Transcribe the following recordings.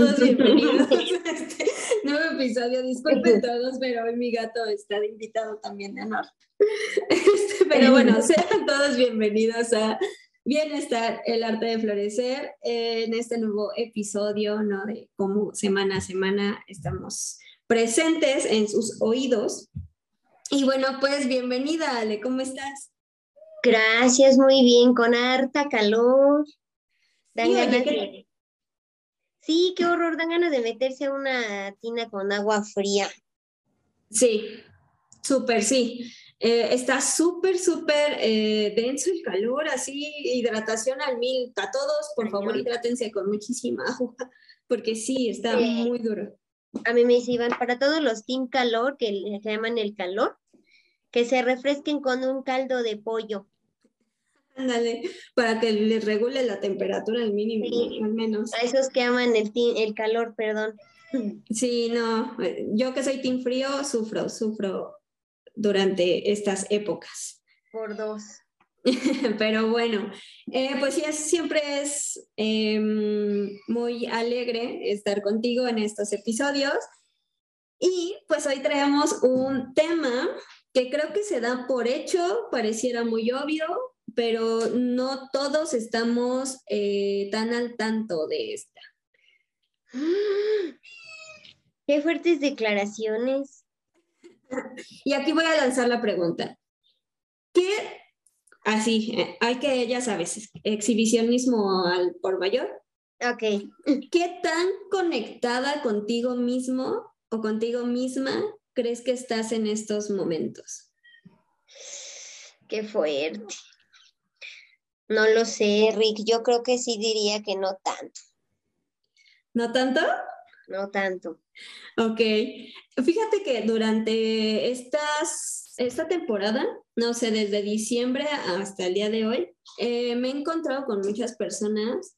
Todos bienvenidos a este nuevo episodio. Disculpen todos, pero hoy mi gato está de invitado también de honor. Este, pero bueno, sean todos bienvenidos a Bienestar, el arte de florecer, en este nuevo episodio, ¿no? De cómo semana a semana estamos presentes en sus oídos. Y bueno, pues bienvenida, Ale, ¿cómo estás? Gracias, muy bien, con harta calor. Dan sí, Sí, qué horror, dan ganas de meterse a una tina con agua fría. Sí, súper, sí. Eh, está súper, súper eh, denso el calor, así, hidratación al mil. A todos, por favor, hidrátense con muchísima agua, porque sí, está muy duro. A mí me dicen, para todos los team calor, que le llaman el calor, que se refresquen con un caldo de pollo. Ándale, para que les regule la temperatura al mínimo, al menos. A esos que aman el, el calor, perdón. Sí, no, yo que soy team frío, sufro, sufro durante estas épocas. Por dos. Pero bueno, eh, pues sí, siempre es em, muy alegre estar contigo en estos episodios. Y pues hoy traemos un tema que creo que se da por hecho, pareciera muy obvio, pero no todos estamos eh, tan al tanto de esta. Qué fuertes declaraciones. Y aquí voy a lanzar la pregunta. ¿Qué, así, eh, hay que, ya sabes, exhibicionismo al por mayor? Ok. ¿Qué tan conectada contigo mismo o contigo misma crees que estás en estos momentos? Qué fuerte. No lo sé, Rick. Yo creo que sí diría que no tanto. ¿No tanto? No tanto. Ok. Fíjate que durante estas, esta temporada, no sé, desde diciembre hasta el día de hoy, eh, me he encontrado con muchas personas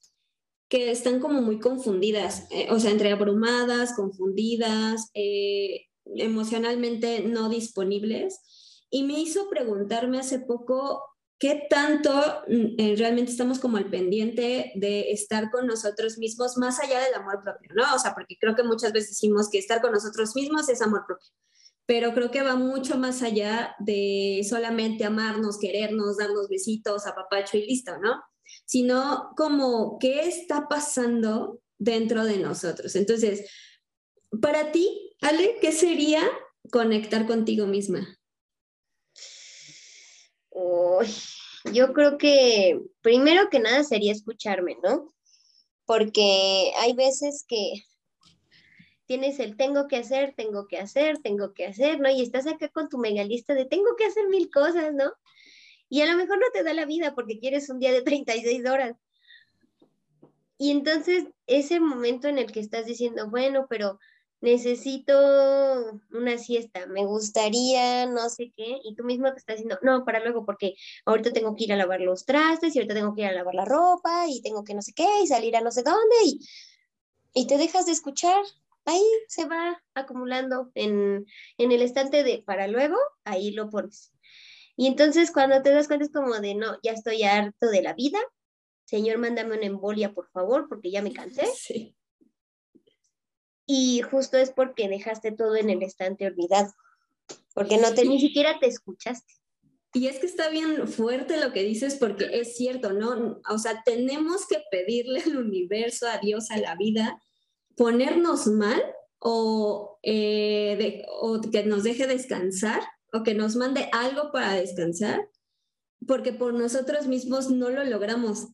que están como muy confundidas, eh, o sea, entre abrumadas, confundidas, eh, emocionalmente no disponibles. Y me hizo preguntarme hace poco ¿Qué tanto mm, eh, realmente estamos como al pendiente de estar con nosotros mismos más allá del amor propio, ¿no? O sea, porque creo que muchas veces decimos que estar con nosotros mismos es amor propio, pero creo que va mucho más allá de solamente amarnos, querernos, darnos besitos, apapacho y listo, ¿no? Sino como qué está pasando dentro de nosotros. Entonces, para ti, Ale, ¿qué sería conectar contigo misma? Yo creo que primero que nada sería escucharme, ¿no? Porque hay veces que tienes el tengo que hacer, tengo que hacer, tengo que hacer, ¿no? Y estás acá con tu megalista de tengo que hacer mil cosas, ¿no? Y a lo mejor no te da la vida porque quieres un día de 36 horas. Y entonces ese momento en el que estás diciendo, bueno, pero necesito una siesta, me gustaría no sé qué, y tú mismo te estás diciendo, no, para luego, porque ahorita tengo que ir a lavar los trastes, y ahorita tengo que ir a lavar la ropa, y tengo que no sé qué, y salir a no sé dónde, y, y te dejas de escuchar, ahí se va acumulando en, en el estante de para luego, ahí lo pones. Y entonces cuando te das cuenta es como de, no, ya estoy harto de la vida, Señor, mándame una embolia, por favor, porque ya me cansé. Sí y justo es porque dejaste todo en el estante olvidado, porque no te, ni siquiera te escuchaste. Y es que está bien fuerte lo que dices porque es cierto, ¿no? O sea, tenemos que pedirle al universo, a Dios, a la vida, ponernos mal o, eh, o que nos deje descansar o que nos mande algo para descansar, porque por nosotros mismos no lo logramos.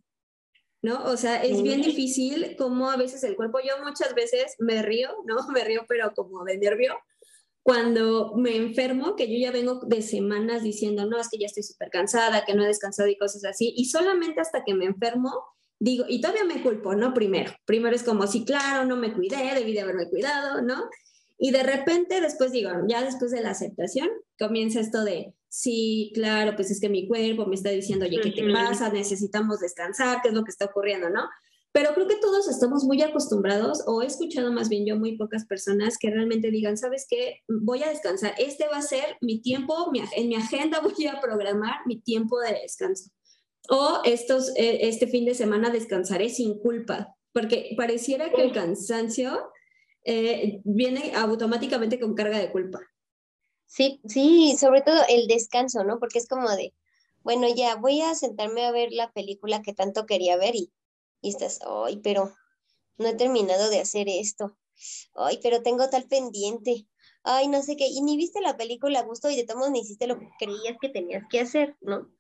¿No? O sea, es bien difícil como a veces el cuerpo, yo muchas veces me río, ¿no? Me río, pero como de nervio, cuando me enfermo, que yo ya vengo de semanas diciendo, no, es que ya estoy súper cansada, que no he descansado y cosas así, y solamente hasta que me enfermo, digo, y todavía me culpo, ¿no? Primero, primero es como, sí, claro, no me cuidé, debí de haberme cuidado, ¿no? Y de repente después digo, ya después de la aceptación, comienza esto de, sí, claro, pues es que mi cuerpo me está diciendo, oye, ¿qué te pasa? Necesitamos descansar, ¿qué es lo que está ocurriendo, no? Pero creo que todos estamos muy acostumbrados, o he escuchado más bien yo muy pocas personas que realmente digan, ¿sabes qué? Voy a descansar, este va a ser mi tiempo, en mi agenda voy a programar mi tiempo de descanso. O estos, eh, este fin de semana descansaré sin culpa, porque pareciera que el cansancio eh, viene automáticamente con carga de culpa. Sí, sí, sobre todo el descanso, ¿no? Porque es como de, bueno, ya voy a sentarme a ver la película que tanto quería ver y, y estás, ay, pero no he terminado de hacer esto. Ay, pero tengo tal pendiente. Ay, no sé qué. Y ni viste la película a gusto y de todos ni hiciste lo que creías que tenías que hacer, ¿no?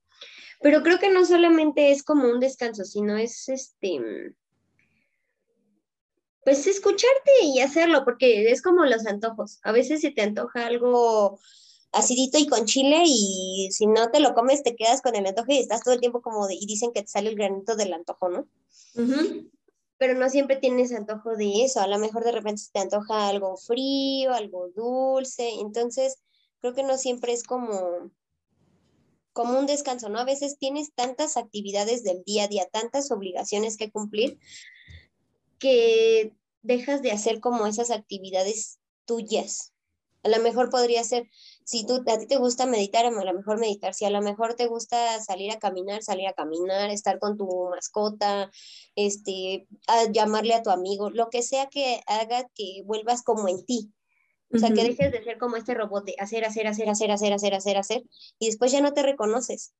Pero creo que no solamente es como un descanso, sino es este, pues escucharte y hacerlo, porque es como los antojos. A veces se te antoja algo acidito y con chile y si no te lo comes te quedas con el antojo y estás todo el tiempo como de, y dicen que te sale el granito del antojo, ¿no? Pero no siempre tienes antojo de eso, a lo mejor de repente te antoja algo frío, algo dulce, entonces creo que no siempre es como como un descanso, ¿no? A veces tienes tantas actividades del día a día, tantas obligaciones que cumplir, que dejas de hacer como esas actividades tuyas. A lo mejor podría ser, si tú, a ti te gusta meditar, a lo mejor meditar, si a lo mejor te gusta salir a caminar, salir a caminar, estar con tu mascota, este, llamarle a tu amigo, lo que sea que haga que vuelvas como en ti. O sea, que dejes de ser como este robot de hacer, hacer, hacer, hacer, hacer, hacer, hacer, hacer, y después ya no te reconoces.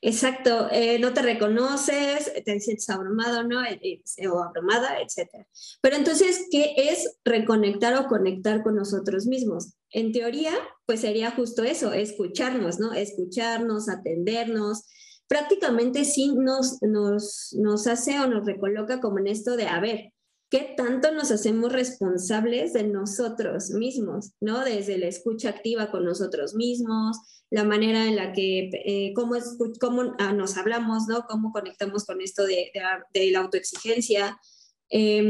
Exacto, eh, no te reconoces, te sientes abrumado, ¿no? Eh, eh, o abrumada, etc. Pero entonces, ¿qué es reconectar o conectar con nosotros mismos? En teoría, pues sería justo eso, escucharnos, ¿no? Escucharnos, atendernos. Prácticamente sí nos, nos, nos hace o nos recoloca como en esto de, a ver, ¿qué tanto nos hacemos responsables de nosotros mismos, ¿no? Desde la escucha activa con nosotros mismos, la manera en la que, eh, cómo, es, cómo ah, nos hablamos, ¿no? Cómo conectamos con esto de, de, la autoexigencia, eh,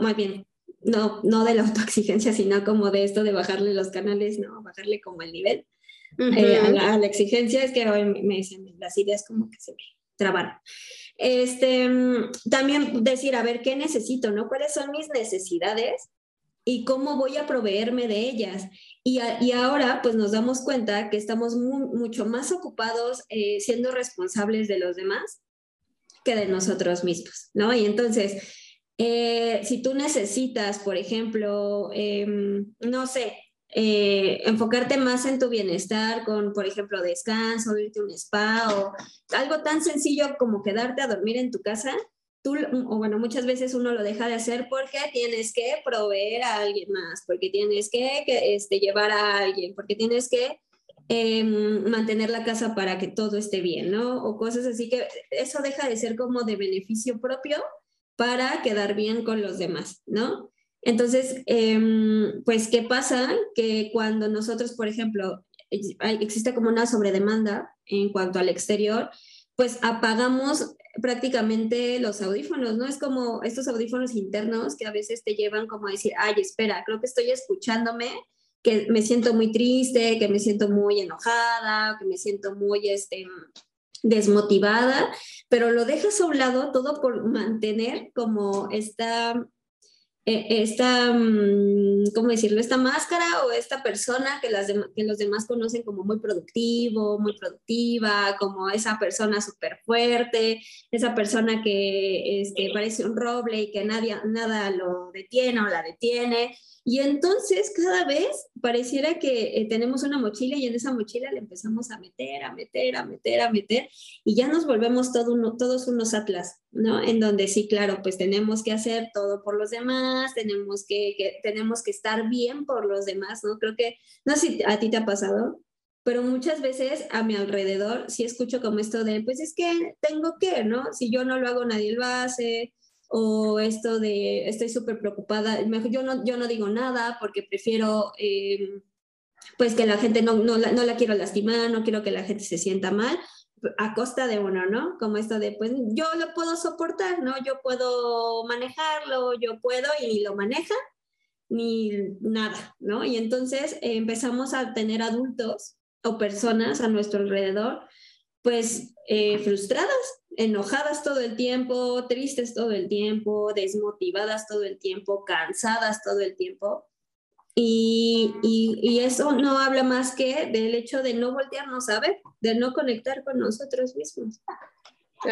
más bien, no, no de la autoexigencia, sino como de esto de bajarle los canales, ¿no? Bajarle como el nivel eh, a, la, exigencia, es que hoy me, dicen las ideas como que se me trabaron. Este, también decir, a ver, ¿qué necesito, no? ¿Cuáles son mis necesidades? y cómo voy a proveerme de ellas. Y, y ahora pues nos damos cuenta que estamos mucho más ocupados eh, siendo responsables de los demás que de nosotros mismos, ¿no? Y entonces, eh, si tú necesitas, por ejemplo, em, no sé, eh, enfocarte más en tu bienestar con, por ejemplo, descanso, irte a un spa o algo tan sencillo como quedarte a dormir en tu casa, tú, o bueno, muchas veces uno lo deja de hacer porque tienes que proveer a alguien más, porque tienes que, este, llevar a alguien, porque tienes que em, mantener la casa para que todo esté bien, ¿no? O cosas así que eso deja de ser como de beneficio propio para quedar bien con los demás, ¿no? Entonces, em, pues, ¿qué pasa? Que cuando nosotros, por ejemplo, existe como una sobredemanda en cuanto al exterior, pues apagamos prácticamente los audífonos, ¿no? Es como estos audífonos internos que a veces te llevan como a decir, ay, espera, creo que estoy escuchándome, que me siento muy triste, que me siento muy enojada, que me siento muy este, desmotivada, pero lo dejas a un lado todo por mantener como esta esta, mm, ¿cómo decirlo? Esta máscara o esta persona que, las que los demás conocen como muy productivo, muy productiva, como esa persona súper fuerte, esa persona que este, parece un roble y que nadie, nada lo detiene o la detiene. Y entonces cada vez pareciera que eh, tenemos una mochila y en esa mochila le empezamos a meter, a meter, a meter, a meter y ya nos volvemos todo uno, todos unos atlas, ¿no? En donde sí, claro, pues tenemos que hacer todo por los demás, tenemos que, tenemos que estar bien por los demás, ¿no? Creo que, no sé si a ti te ha pasado, pero muchas veces a mi alrededor sí escucho como esto de, pues es que tengo que, ¿no? Si yo no lo hago, nadie lo hace, o esto de estoy súper preocupada, yo no, yo no digo nada porque prefiero em, pues que la gente no, no, la, no la quiero lastimar, no quiero que la gente se sienta mal a costa de uno, ¿no? Como esto de, pues yo lo puedo soportar, ¿no? Yo puedo manejarlo, yo puedo y ni lo maneja ni nada, ¿no? Y entonces eh, empezamos a tener adultos o personas a nuestro alrededor, pues eh, frustradas, enojadas todo el tiempo, tristes todo el tiempo, desmotivadas todo el tiempo, cansadas todo el tiempo. Y, y, eso no habla más que del hecho de no voltearnos a ver, de no conectar con nosotros mismos.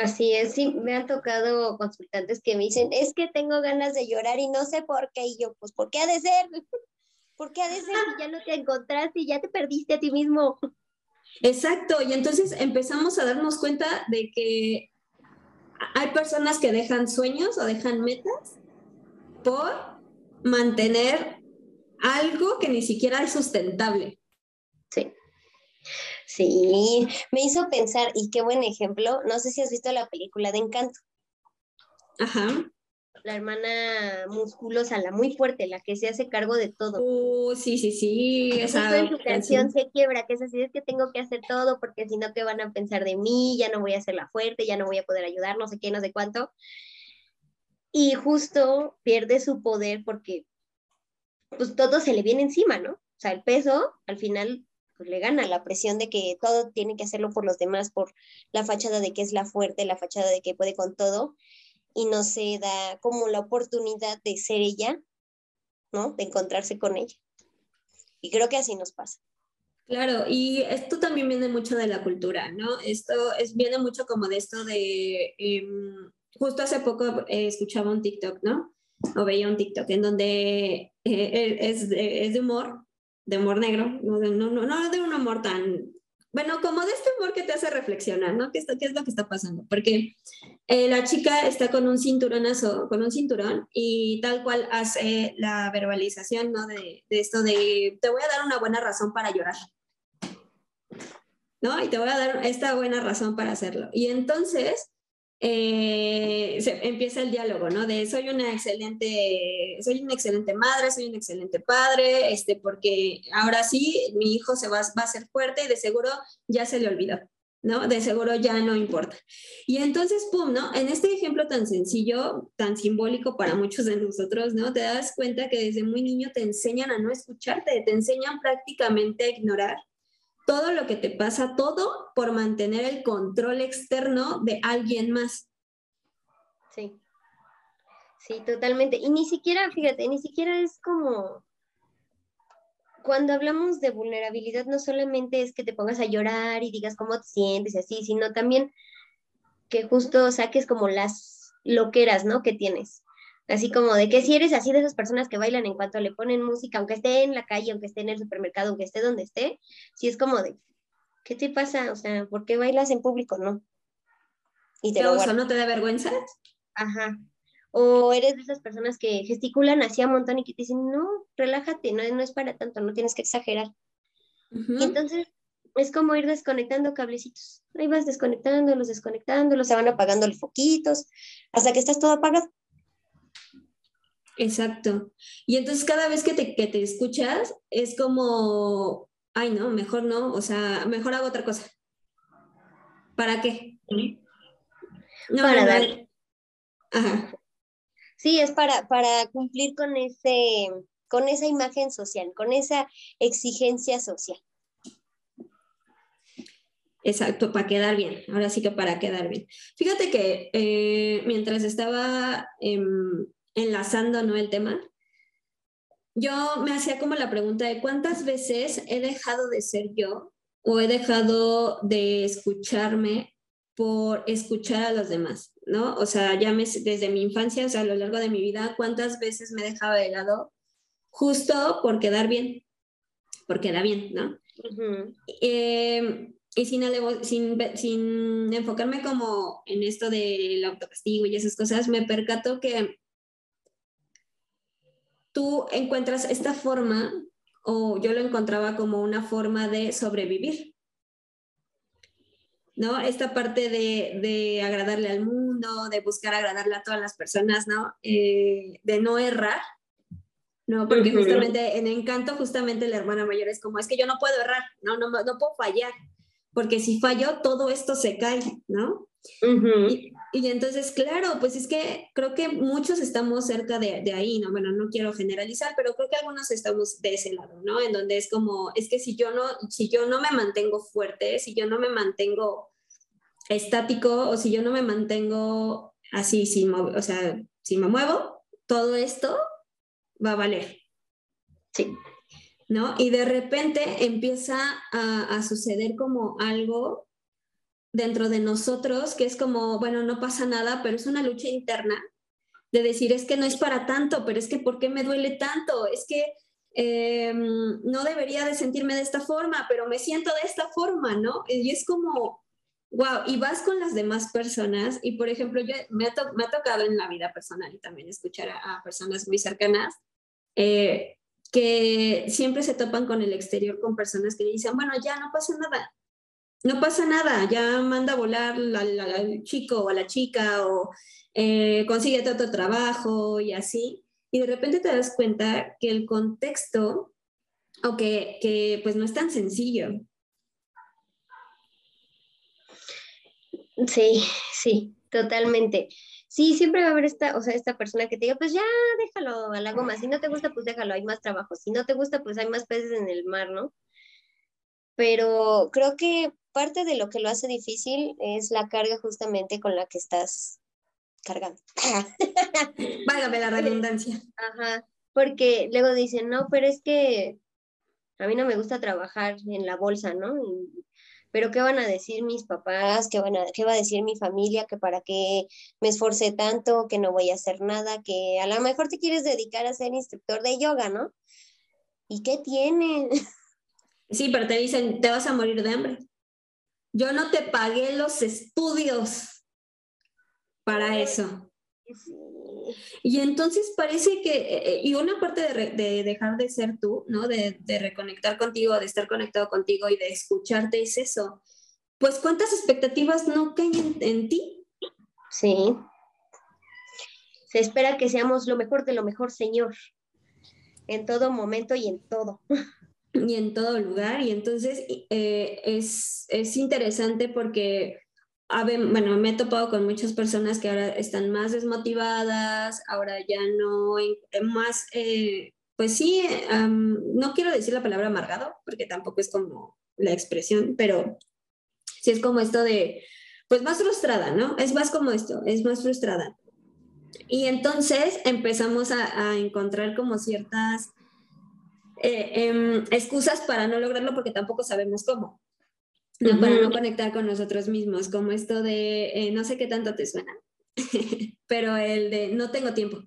Así es, sí, me han tocado consultantes que me dicen, es que tengo ganas de llorar y no sé por qué, y yo, pues, ¿por qué ha de ser? ¿Por qué ha de ser si ya no te encontraste y ya te perdiste a ti mismo? Exacto, y entonces empezamos a darnos cuenta de que hay personas que dejan sueños o dejan metas por mantener algo que ni siquiera es sustentable. Sí. Sí, me hizo pensar, y qué buen ejemplo, no sé si has visto la película de Encanto. Ajá la hermana musculosa, la muy fuerte, la que se hace cargo de todo. Uh, sí, sí, sí. Esa en su canción se quiebra, que es así, es que tengo que hacer todo porque si no, ¿qué van a pensar de mí? Ya no voy a ser la fuerte, ya no voy a poder ayudar, no sé qué, no sé cuánto. Y justo pierde su poder porque pues todo se le viene encima, ¿no? O sea, el peso al final pues, le gana la presión de que todo tiene que hacerlo por los demás, por la fachada de que es la fuerte, la fachada de que puede con todo y no se da como la oportunidad de ser ella, ¿no? De encontrarse con ella. Y creo que así nos pasa. Claro, y esto también viene mucho de la cultura, ¿no? Esto es, viene mucho como de esto de, em, justo hace poco eh, escuchaba un TikTok, ¿no? O veía un TikTok en donde eh, es, es, de humor, de humor negro, no, no, no, no de un humor tan bueno, como de este humor que te hace reflexionar, ¿no? ¿Qué, qué es lo que está pasando? Porque eh, la chica está con un cinturonazo, con un cinturón y tal cual hace la verbalización, ¿no? De, de esto de, te voy a dar una buena razón para llorar. ¿No? Y te voy a dar esta buena razón para hacerlo. Y entonces eh, se, empieza el diálogo, ¿no? De soy una excelente, soy una excelente madre, soy un excelente padre, este, porque ahora sí mi hijo se va, va a ser fuerte y de seguro ya se le olvidó, ¿no? De seguro ya no importa. Y entonces, pum, ¿no? En este ejemplo tan sencillo, tan simbólico para muchos de nosotros, ¿no? Te das cuenta que desde muy niño te enseñan a no escucharte, te enseñan prácticamente a ignorar todo lo que te pasa, todo por mantener el control externo de alguien más. Sí, sí, totalmente. Y ni siquiera, fíjate, ni siquiera es como, cuando hablamos de vulnerabilidad, no solamente es que te pongas a llorar y digas cómo te sientes y así, sino también que justo saques como las loqueras, ¿no? Que tienes. Así como de que si eres así de esas personas que bailan en cuanto le ponen música, aunque esté en la calle, aunque esté en el supermercado, aunque esté donde esté, si es como de, ¿qué te pasa? O sea, ¿por qué bailas en público? No. Y te lo ¿No te da vergüenza? Ajá. O eres de esas personas que gesticulan así a montón y que te dicen, no, relájate, no, no es para tanto, no tienes que exagerar. Y entonces es como ir desconectando cablecitos. Ahí vas desconectándolos, desconectándolos, se van apagando los foquitos, hasta que estás todo apagado. Exacto. Y entonces cada vez que te, que te escuchas es como, ay, no, mejor no, o sea, mejor hago otra cosa. ¿Para qué? No, para dar. Ajá. Sí, es para, para cumplir con ese, con esa imagen social, con esa exigencia social. Exacto, para quedar bien. Ahora sí que para quedar bien. Fíjate que eh, mientras estaba enlazando ¿no? el tema, yo me hacía como la pregunta de cuántas veces he dejado de ser yo o he dejado de escucharme por escuchar a los demás, ¿no? O sea, ya me, desde mi infancia, o sea, a lo largo de mi vida, cuántas veces me he dejado de lado justo por quedar bien, porque da bien, ¿no? eh, y sin, sin, sin enfocarme como en esto del autocastigo y esas cosas, me percato que tú encuentras esta forma, o yo lo encontraba como una forma de sobrevivir. ¿No? Esta parte de, de agradarle al mundo, de buscar agradarle a todas las personas, ¿no? Eh, de no errar, ¿no? Porque justamente en Encanto, justamente la hermana mayor es como, es que yo no puedo errar, no, no, no puedo fallar, porque si fallo, todo esto se cae, ¿no? y, entonces, claro, pues es que creo que muchos estamos cerca de, de, ahí, ¿no? Bueno, no quiero generalizar, pero creo que algunos estamos de ese lado, ¿no? En donde es como, es que si yo no, si yo no me mantengo fuerte, si yo no me mantengo estático o si yo no me mantengo así, si, o sea, si me muevo, todo esto va a valer. Sí. ¿No? Y de repente empieza a, suceder como algo dentro de nosotros que es como, bueno, no pasa nada, pero es una lucha interna de decir, es que no es para tanto, pero es que ¿por qué me duele tanto? Es que em, no debería de sentirme de esta forma, pero me siento de esta forma, ¿no? Y es como, wow, y vas con las demás personas y, por ejemplo, yo, me, ha tocado en la vida personal y también escuchar a, personas muy cercanas. Eh, que siempre se topan con el exterior, con personas que dicen, bueno, ya no pasa nada, no pasa nada, ya manda a volar al chico o a la chica o eh, consigue otro trabajo y así. Y de repente te das cuenta que el contexto, o que, que pues no es tan sencillo. Sí, sí, totalmente sí, siempre va a haber esta, o sea, esta persona que te diga, pues ya déjalo a la goma, si no te gusta, pues déjalo, hay más trabajo, si no te gusta, pues hay más peces en el mar, ¿no? Pero creo que parte de lo que lo hace difícil es la carga justamente con la que estás cargando. Válgame la redundancia. Ajá, porque luego dicen, no, pero es que a mí no me gusta trabajar en la bolsa, ¿no? Pero ¿qué van a decir mis papás? ¿Qué, van a, ¿Qué va a decir mi familia? Que para qué me esforcé tanto, que no voy a hacer nada, que a lo mejor te quieres dedicar a ser instructor de yoga, ¿no? ¿Y qué tiene? Sí, pero te dicen, te vas a morir de hambre. Yo no te pagué los estudios para eso. Y entonces parece que, eh, eh, y una parte de, dejar de ser tú, ¿no? De, reconectar contigo, de estar conectado contigo y de escucharte es eso. Pues cuántas expectativas no caen en, ti. Sí. Se espera que seamos lo mejor de lo mejor, Señor, en todo momento y en todo. Y en todo lugar. Y entonces eh, es, es interesante porque bueno, me he topado con muchas personas que ahora están más desmotivadas, ahora ya no, más, eh, pues sí, no quiero decir la palabra amargado, porque tampoco es como la expresión, pero sí es como esto de, pues más frustrada, ¿no? Es más como esto, es más frustrada. Y entonces empezamos a, encontrar como ciertas eh, em, excusas para no lograrlo porque tampoco sabemos cómo no, para no conectar con nosotros mismos, como esto de, eh, no sé qué tanto te suena, pero el de no tengo tiempo.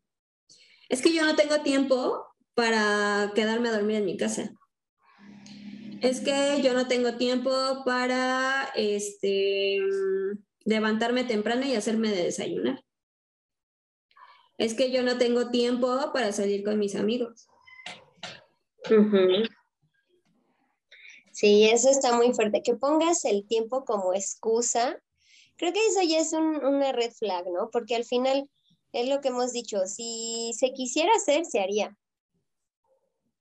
Es que yo no tengo tiempo para quedarme a dormir en mi casa. Es que yo no tengo tiempo para este, levantarme temprano y hacerme de desayunar. Es que yo no tengo tiempo para salir con mis amigos. Sí, eso está muy fuerte. Que pongas el tiempo como excusa, creo que eso ya es una red flag, ¿no? Porque al final es lo que hemos dicho, si se quisiera hacer, se haría.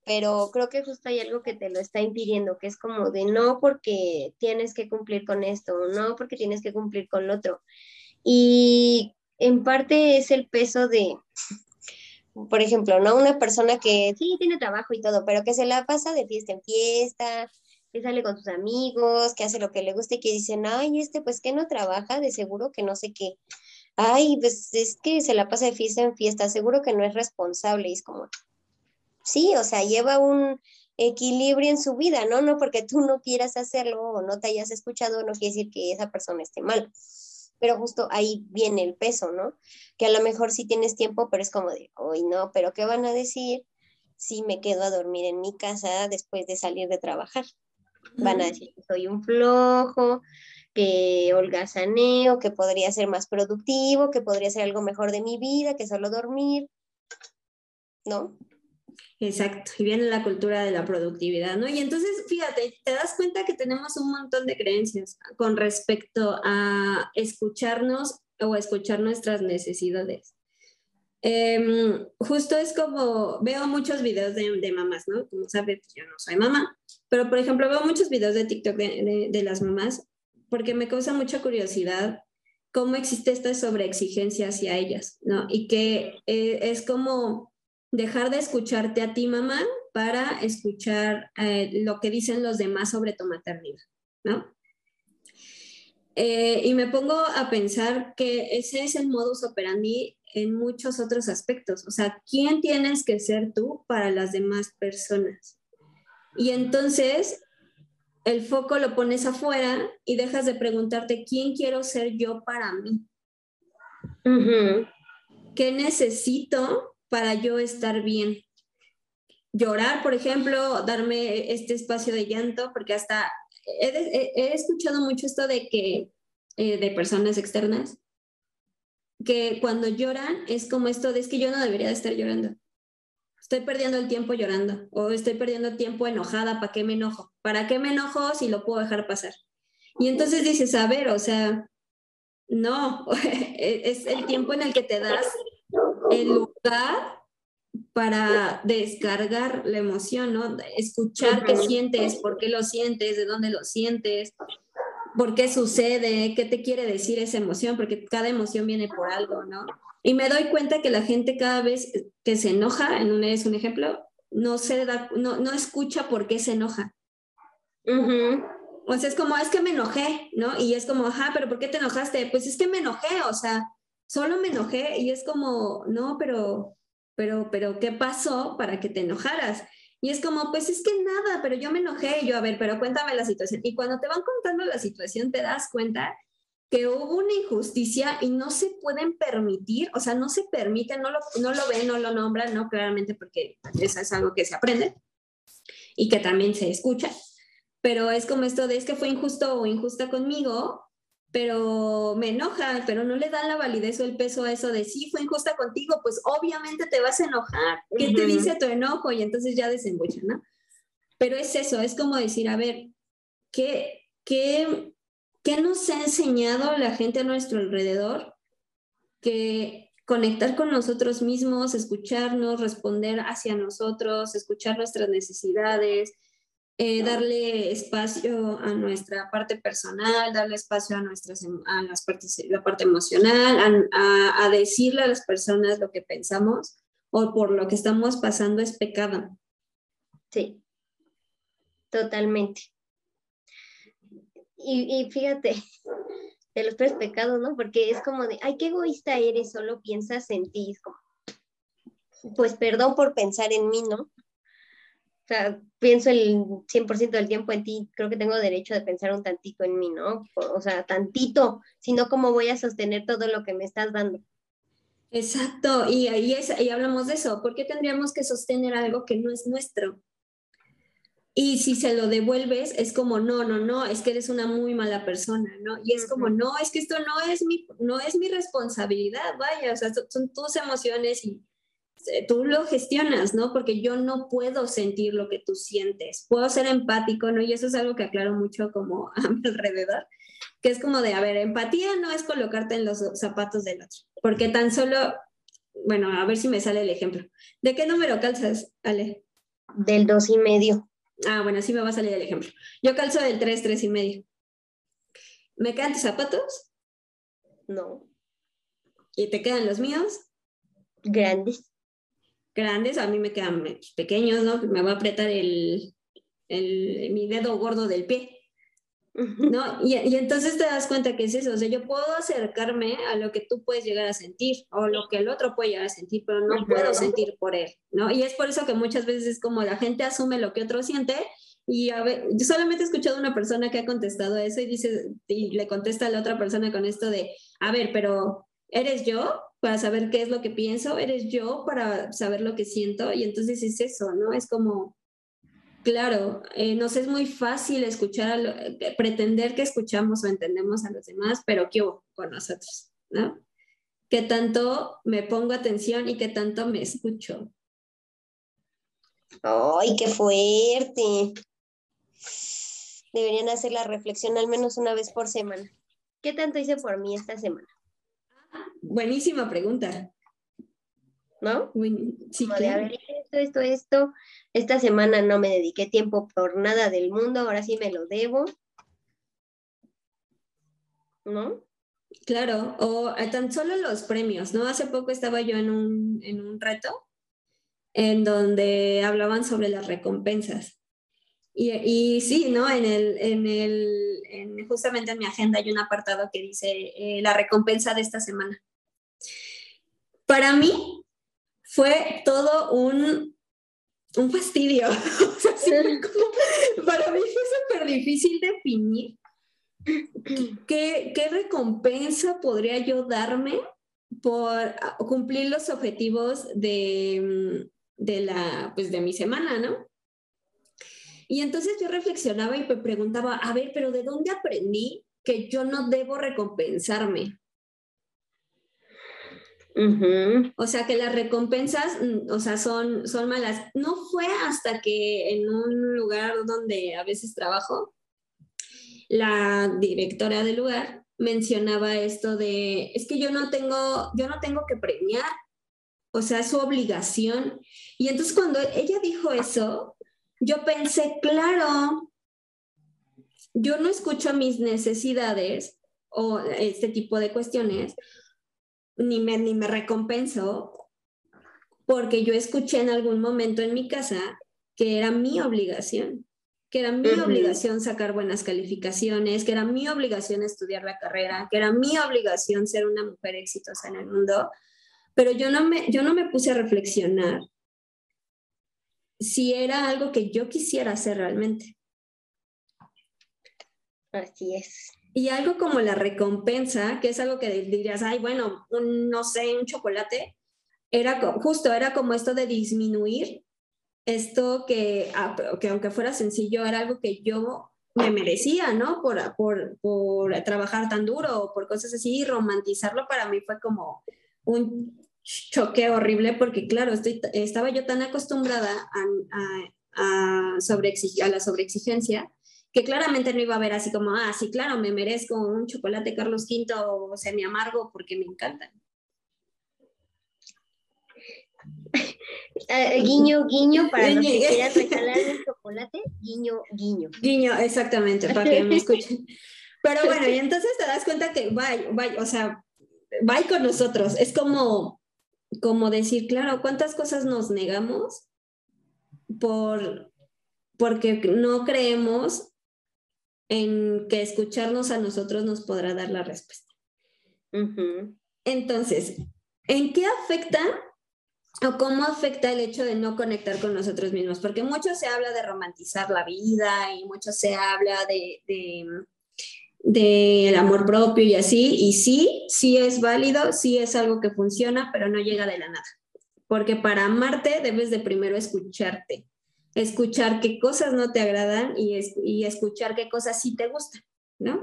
Pero creo que justo hay algo que te lo está impidiendo, que es como de no porque tienes que cumplir con esto, no porque tienes que cumplir con lo otro. Y en parte es el peso de, por ejemplo, ¿no? Una persona que sí tiene trabajo y todo, pero que se la pasa de fiesta en fiesta, que sale con sus amigos, que hace lo que le guste y que dicen, ay, este pues que no trabaja, de seguro que no sé qué. Ay, pues es que se la pasa de fiesta en fiesta, seguro que no es responsable. Y es como, sí, o sea, lleva un equilibrio en su vida, ¿no? No porque tú no quieras hacerlo o no te hayas escuchado, no quiere decir que esa persona esté mal. Pero justo ahí viene el peso, ¿no? Que a lo mejor sí tienes tiempo, pero es como de, hoy no, pero ¿qué van a decir? si me quedo a dormir en mi casa después de salir de trabajar. Van a decir que soy un flojo, que holgazaneo, que podría ser más productivo, que podría ser algo mejor de mi vida, que solo dormir, ¿no? Exacto, y viene la cultura de la productividad, ¿no? Y entonces, fíjate, te das cuenta que tenemos un montón de creencias con respecto a escucharnos o escuchar nuestras necesidades. Em, justo es como, veo muchos videos de, mamás, ¿no? Como sabes, yo no soy mamá, pero por ejemplo veo muchos videos de TikTok de, las mamás porque me causa mucha curiosidad cómo existe esta sobreexigencia hacia ellas, ¿no? Y que eh, es como dejar de escucharte a ti, mamá, para escuchar eh, lo que dicen los demás sobre tu maternidad, ¿no? Eh, y me pongo a pensar que ese es el modus operandi en muchos otros aspectos. O sea, ¿quién tienes que ser tú para las demás personas? Y entonces el foco lo pones afuera y dejas de preguntarte, ¿quién quiero ser yo para mí? ¿Qué necesito para yo estar bien? Llorar, por ejemplo, darme este espacio de llanto, porque hasta he, escuchado mucho esto de que, eh, de personas externas, que cuando lloran es como esto de es que yo no debería de estar llorando. Estoy perdiendo el tiempo llorando o estoy perdiendo tiempo enojada, ¿para qué me enojo? ¿Para qué me enojo si lo puedo dejar pasar? Y entonces dices, a ver, o sea, no, es el tiempo en el que te das el lugar para descargar la emoción, ¿no? Escuchar qué sientes, por qué lo sientes, de dónde lo sientes, por qué sucede, qué te quiere decir esa emoción, porque cada emoción viene por algo, ¿no? Y me doy cuenta que la gente cada vez que se enoja, en un, es un ejemplo, no, se da, no, no escucha por qué se enoja. O sea, es como, es que me enojé, ¿no? Y es como, ajá, pero ¿por qué te enojaste? Pues es que me enojé, o sea, solo me enojé y es como, no, pero, pero, pero, ¿qué pasó para que te enojaras? Y es como, pues es que nada, pero yo me enojé, y yo, a ver, pero cuéntame la situación. Y cuando te van contando la situación, te das cuenta que hubo una injusticia y no se pueden permitir, o sea, no se permite, no lo, no lo ven, no lo nombran, no claramente porque eso es algo que se aprende y que también se escucha, pero es como esto de es que fue injusto o injusta conmigo pero me enoja, pero no le dan la validez o el peso a eso de sí, fue injusta contigo, pues obviamente te vas a enojar. ¿Qué te dice tu enojo? Y entonces ya desembucha, ¿no? Pero es eso, es como decir, a ver, ¿qué, qué, qué nos ha enseñado la gente a nuestro alrededor? Que conectar con nosotros mismos, escucharnos, responder hacia nosotros, escuchar nuestras necesidades, eh, darle espacio a nuestra parte personal, darle espacio a, nuestras, a las partes, la parte emocional, a, a, decirle a las personas lo que pensamos o por lo que estamos pasando es pecado. Sí, totalmente. Y, fíjate, de los tres pecados, ¿no? Porque es como de, ay, qué egoísta eres, solo piensas en ti. pues perdón por pensar en mí, ¿no? O sea, pienso el 100% del tiempo en ti, creo que tengo derecho de pensar un tantito en mí, ¿no? O sea, tantito, sino cómo voy a sostener todo lo que me estás dando. Exacto, y ahí y hablamos de eso, ¿por qué tendríamos que sostener algo que no es nuestro? Y si se lo devuelves, es como, no, no, no, es que eres una muy mala persona, ¿no? Y es como, no, es que esto no es mi, no es mi responsabilidad, vaya, o sea, son tus emociones y, eh, tú lo gestionas, ¿no? Porque yo no puedo sentir lo que tú sientes. Puedo ser empático, ¿no? Y eso es algo que aclaro mucho como a mi alrededor, que es como de, a ver, empatía no es colocarte en los zapatos del otro, porque tan solo, bueno, a ver si me sale el ejemplo. ¿De qué número calzas, Ale? Del dos y medio. Ah, bueno, sí me va a salir el ejemplo. Yo calzo del tres, tres y medio. ¿Me quedan tus zapatos? No. ¿Y te quedan los míos? Grandes grandes, a mí me quedan pequeños, ¿no? Me va a apretar el, el, mi dedo gordo del pie. ¿No? Y, y, entonces te das cuenta que es eso, o sea, yo puedo acercarme a lo que tú puedes llegar a sentir o lo que el otro puede llegar a sentir, pero no puedo sentir por él, ¿no? Y es por eso que muchas veces es como la gente asume lo que otro siente y a ver, yo solamente he escuchado a una persona que ha contestado eso y dice, y le contesta a la otra persona con esto de, a ver, pero ¿eres yo? para saber qué es lo que pienso, eres yo para saber lo que siento y entonces es eso, ¿no? Es como, claro, eh, nos es muy fácil escuchar, a eh, pretender que escuchamos o entendemos a los demás, pero ¿qué hubo con nosotros, ¿no? ¿Qué tanto me pongo atención y qué tanto me escucho? ¡Ay, qué fuerte! Deberían hacer la reflexión al menos una vez por semana. ¿Qué tanto hice por mí esta semana? Buenísima pregunta. ¿No? Sí, Como de, a ver, esto, esto, esto. Esta semana no me dediqué tiempo por nada del mundo, ahora sí me lo debo. ¿No? Claro, o tan solo los premios, ¿no? Hace poco estaba yo en un, en un reto en donde hablaban sobre las recompensas. Y, y sí, ¿no? En el, en el, en, justamente en mi agenda hay un apartado que dice eh, la recompensa de esta semana. Para mí fue todo un, un fastidio. para mí fue súper difícil definir qué, qué recompensa podría yo darme por cumplir los objetivos de, de, la, pues de mi semana, ¿no? Y entonces yo reflexionaba y me preguntaba, a ver, pero ¿de dónde aprendí que yo no debo recompensarme? O sea, que las recompensas, mm, o sea, son, son malas. No fue hasta que en un lugar donde a veces trabajo, la directora del lugar mencionaba esto de, es que yo no tengo, yo no tengo que premiar, o sea, es su obligación. Y entonces cuando ella dijo eso, yo pensé, claro, yo no escucho mis necesidades o este tipo de cuestiones, ni me, ni me recompenso, porque yo escuché en algún momento en mi casa que era mi obligación, que era mi obligación sacar buenas calificaciones, que era mi obligación estudiar la carrera, que era mi obligación ser una mujer exitosa en el mundo, pero yo no me, yo no me puse a reflexionar si era algo que yo quisiera hacer realmente. Así es. Y algo como la recompensa, que es algo que dirías, ay, bueno, no sé, un chocolate, era justo, era como esto de disminuir esto que, ah, que aunque fuera sencillo, era algo que yo me merecía, ¿no? Por, por, por trabajar tan duro o por cosas así, y romantizarlo para mí fue como un choque horrible porque, claro, estaba yo tan acostumbrada a, a, sobre a la sobreexigencia que claramente no iba a ver así como, ah, sí, claro, me merezco un chocolate Carlos V o semi amargo porque me encantan. Uh, guiño, guiño, para los que quieran regalar un chocolate, guiño, guiño. Guiño, exactamente, para que me escuchen. Pero bueno, y entonces te das cuenta que va, va, o sea, va con nosotros. Es como, como decir, claro, ¿cuántas cosas nos negamos por, porque no creemos en que escucharnos a nosotros nos podrá dar la respuesta? Entonces, ¿en qué afecta o cómo afecta el hecho de no conectar con nosotros mismos? Porque mucho se habla de romantizar la vida y mucho se habla de del amor propio y así, y sí, sí es válido, sí es algo que funciona, pero no llega de la nada. Porque para amarte debes de primero escucharte, escuchar qué cosas no te agradan y, y escuchar qué cosas sí te gustan, ¿no?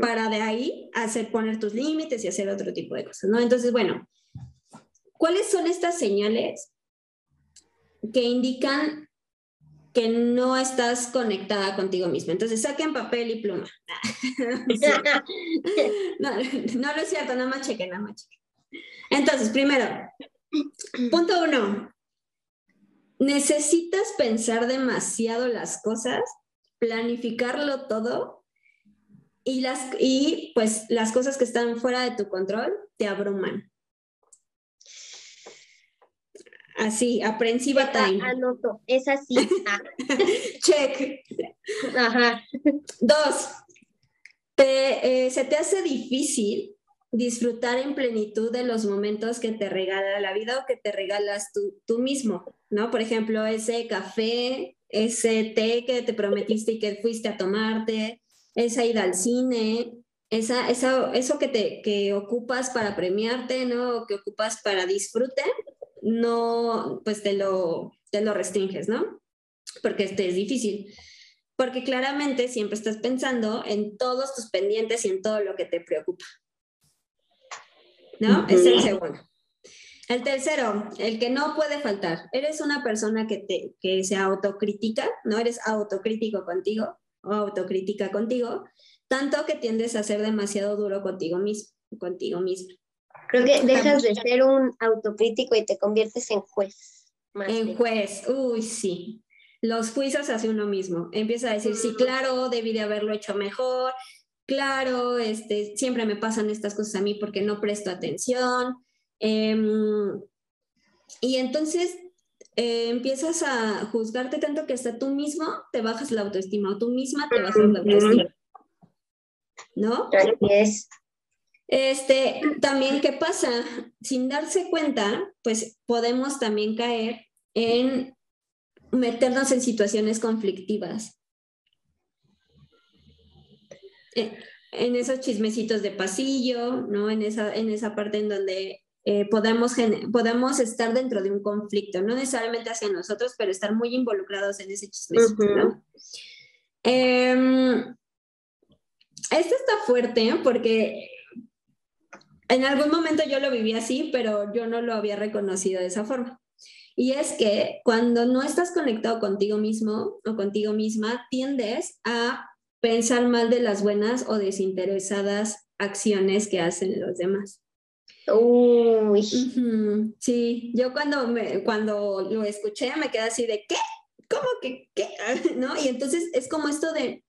Para de ahí hacer poner tus límites y hacer otro tipo de cosas, ¿no? Entonces, bueno, ¿cuáles son estas señales que indican que no estás conectada contigo misma. Entonces saquen papel y pluma. no, no, lo es cierto, nada más chequen, nada más chequen. Entonces, primero, punto uno, necesitas pensar demasiado las cosas, planificarlo todo y, las, y pues las cosas que están fuera de tu control te abruman. Así, aprensiva time. Anoto, es así. Ah. Check. Ajá. Dos, te, eh, se te hace difícil disfrutar en plenitud de los momentos que te regala la vida o que te regalas tú, tú mismo, ¿no? Por ejemplo, ese café, ese té que te prometiste y que fuiste a tomarte, esa ida al cine, esa, eso que, te, que ocupas para premiarte, ¿no? Que ocupas para disfrute, no, pues te lo, te lo restringes, ¿no? Porque este es difícil. Porque claramente siempre estás pensando en todos tus pendientes y en todo lo que te preocupa. ¿No? Es el segundo. El tercero, el que no puede faltar. Eres una persona que, te, que se autocritica, ¿no? Eres autocrítico contigo o autocrítica contigo tanto que tiendes a ser demasiado duro contigo mismo, contigo mismo. Creo que dejas de ser un autocrítico y te conviertes en juez. en juez, uy, sí. Los juicios hacia uno mismo. Empieza a decir, sí, claro, debí de haberlo hecho mejor, claro, este, siempre me pasan estas cosas a mí porque no presto atención. Em, y entonces eh, empiezas a juzgarte tanto que hasta tú mismo te bajas la autoestima o tú misma te bajas la autoestima. ¿no? es. Este, también, ¿qué pasa? Sin darse cuenta, pues podemos también caer en meternos en situaciones conflictivas. Eh, en esos chismecitos de pasillo, ¿no? En esa, en esa parte en donde eh, podemos, podemos estar dentro de un conflicto, no necesariamente hacia nosotros, pero estar muy involucrados en ese chismecito, ¿no? Em, esto está fuerte ¿eh? porque en algún momento yo lo viví así, pero yo no lo había reconocido de esa forma. Y es que cuando no estás conectado contigo mismo o contigo misma, tiendes a pensar mal de las buenas o desinteresadas acciones que hacen los demás. Uy. Sí, yo cuando, me, cuando lo escuché me quedé así de, ¿qué? ¿Cómo que qué? ¿No? Y entonces es como esto de,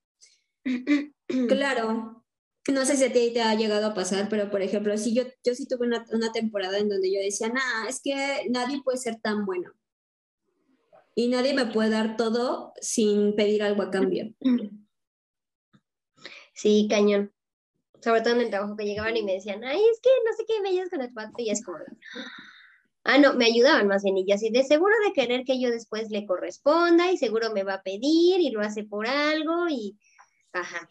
Claro. No sé si a ti te ha llegado a pasar, pero por ejemplo, si yo, yo sí tuve una, temporada en donde yo decía, nah, es que nadie puede ser tan bueno. Y nadie me puede dar todo sin pedir algo a cambio. Sí, cañón. Sobre todo en el trabajo que llegaban y me decían, ay, es que no sé qué me ayudas con el pato. Y es como, ah, no, me ayudaban más bien. Y yo así, de seguro de querer que yo después le corresponda y seguro me va a pedir y lo hace por algo y, ajá.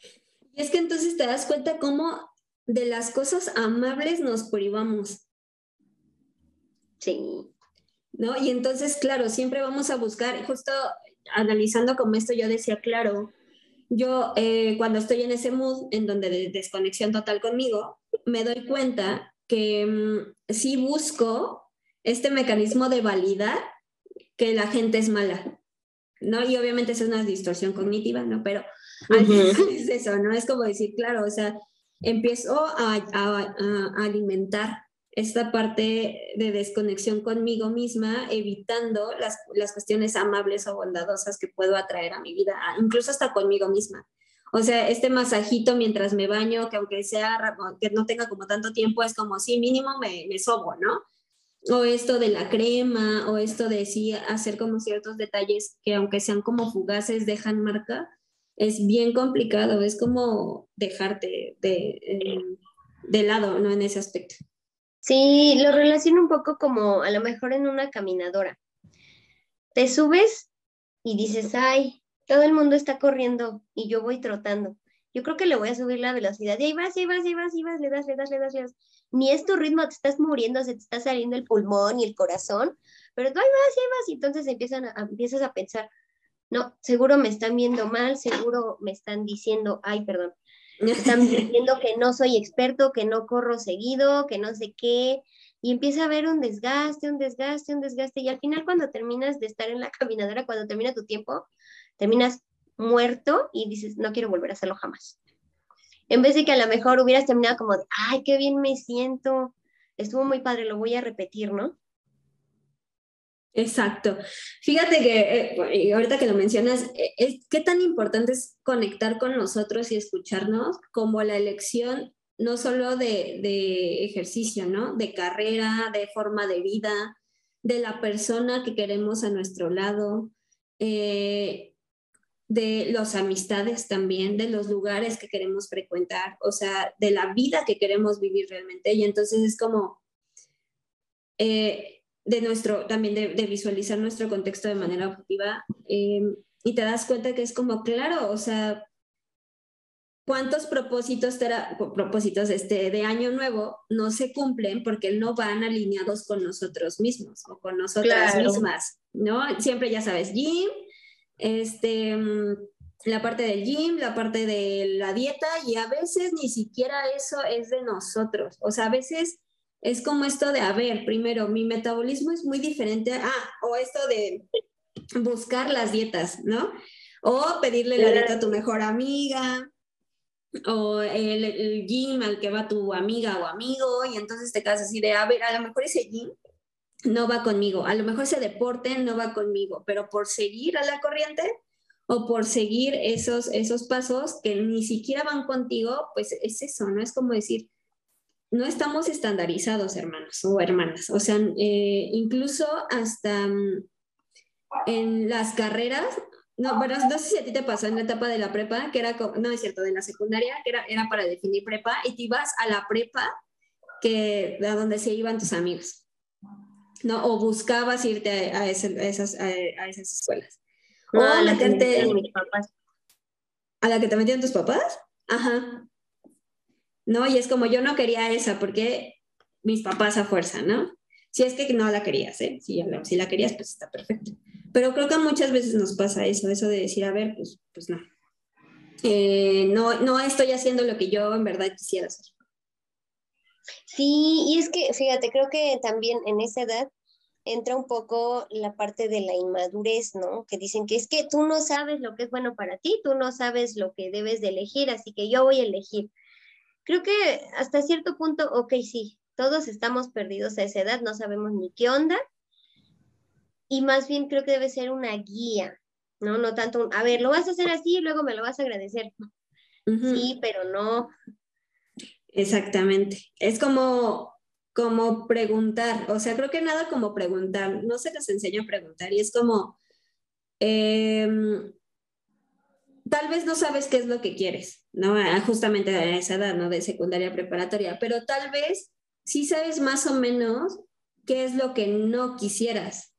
Y es que entonces te das cuenta cómo de las cosas amables nos privamos. Sí. ¿No? Y entonces, claro, siempre vamos a buscar, justo analizando como esto, yo decía, claro, yo eh, cuando estoy en ese mood, en donde de desconexión total conmigo, me doy cuenta que mm, sí busco este mecanismo de validar que la gente es mala, ¿no? Y obviamente es una distorsión cognitiva, ¿no? Pero es eso, ¿no? Es como decir, claro, o sea, empiezo a, alimentar esta parte de desconexión conmigo misma, evitando las, las, cuestiones amables o bondadosas que puedo atraer a mi vida, incluso hasta conmigo misma. O sea, este masajito mientras me baño, que aunque sea, que no tenga como tanto tiempo, es como, sí, mínimo me, me sobo, ¿no? O esto de la crema, o esto de sí, hacer como ciertos detalles que aunque sean como fugaces, dejan marca es bien complicado, es como dejarte de, de lado, ¿no? En ese aspecto. Sí, lo relaciono un poco como a lo mejor en una caminadora. Te subes y dices, ay, todo el mundo está corriendo y yo voy trotando. Yo creo que le voy a subir la velocidad. Y ahí vas, y ahí vas, y ahí vas, y vas, le das, le das, le das, le das. Ni es tu ritmo, te estás muriendo, se te está saliendo el pulmón y el corazón, pero tú ahí vas, y ahí vas, y entonces empiezan a, empiezas a pensar, no, seguro me están viendo mal, seguro me están diciendo, ay, perdón, están diciendo que no soy experto, que no corro seguido, que no sé qué, y empieza a haber un desgaste, un desgaste, un desgaste, y al final cuando terminas de estar en la caminadora, cuando termina tu tiempo, terminas muerto y dices, no quiero volver a hacerlo jamás. En vez de que a lo mejor hubieras terminado como de, ay, qué bien me siento, estuvo muy padre, lo voy a repetir, ¿no? Exacto. Fíjate que eh, ahorita que lo mencionas, eh, qué tan importante es conectar con nosotros y escucharnos como la elección no solo de, ejercicio, ¿no? De carrera, de forma de vida, de la persona que queremos a nuestro lado, eh, de las amistades también, de los lugares que queremos frecuentar, o sea, de la vida que queremos vivir realmente. Y entonces es como de nuestro, también de, visualizar nuestro contexto de manera objetiva eh, y te das cuenta que es como, claro, o sea, cuántos propósitos, propósitos este, de año nuevo no se cumplen porque no van alineados con nosotros mismos o con nosotras mismas, ¿no? Siempre ya sabes, gym, este, mm, la parte del gym, la parte de la dieta y a veces ni siquiera eso es de nosotros. O sea, a veces es como esto de, a ver, primero, mi metabolismo es muy diferente, ah, o esto de buscar las dietas, ¿no? O pedirle la dieta a tu mejor amiga, o el, gym al que va tu amiga o amigo, y entonces te quedas así de, a ver, a lo mejor ese gym no va conmigo, a lo mejor ese deporte no va conmigo, pero por seguir a la corriente o por seguir esos, esos pasos que ni siquiera van contigo, pues es eso, ¿no? Es como decir, no estamos estandarizados, hermanos o hermanas. O sea, eh, incluso hasta mm, en las carreras, no, bueno, no sé si a ti te pasó en la etapa de la prepa, que era, no es cierto, de la secundaria, que era, era para definir prepa, y te ibas a la prepa que, a donde se iban tus amigos, ¿no? O buscabas irte a, esas, a, esas escuelas. o a la meterte... ¿A la que te metían tus papás? Ajá. ¿No? Y es como yo no quería esa porque mis papás a fuerza, ¿no? Si es que no la querías, ¿eh? Si, si la querías, pues está perfecto. Pero creo que muchas veces nos pasa eso, eso de decir, a ver, pues, pues no. Eh, no, no estoy haciendo lo que yo en verdad quisiera hacer. Sí, y es que, fíjate, creo que también en esa edad entra un poco la parte de la inmadurez, ¿no? Que dicen que es que tú no sabes lo que es bueno para ti, tú no sabes lo que debes de elegir, así que yo voy a elegir creo que hasta cierto punto, ok, sí, todos estamos perdidos a esa edad, no sabemos ni qué onda. Y más bien creo que debe ser una guía, ¿no? No tanto, a ver, lo vas a hacer así y luego me lo vas a agradecer. Sí, pero no. Exactamente. Es como, como preguntar, o sea, creo que nada como preguntar, no se les enseña a preguntar y es como, em, tal vez no sabes qué es lo que quieres, ¿no? Ah, justamente a esa edad, ¿no? De secundaria preparatoria, pero tal vez sí sabes más o menos qué es lo que no quisieras.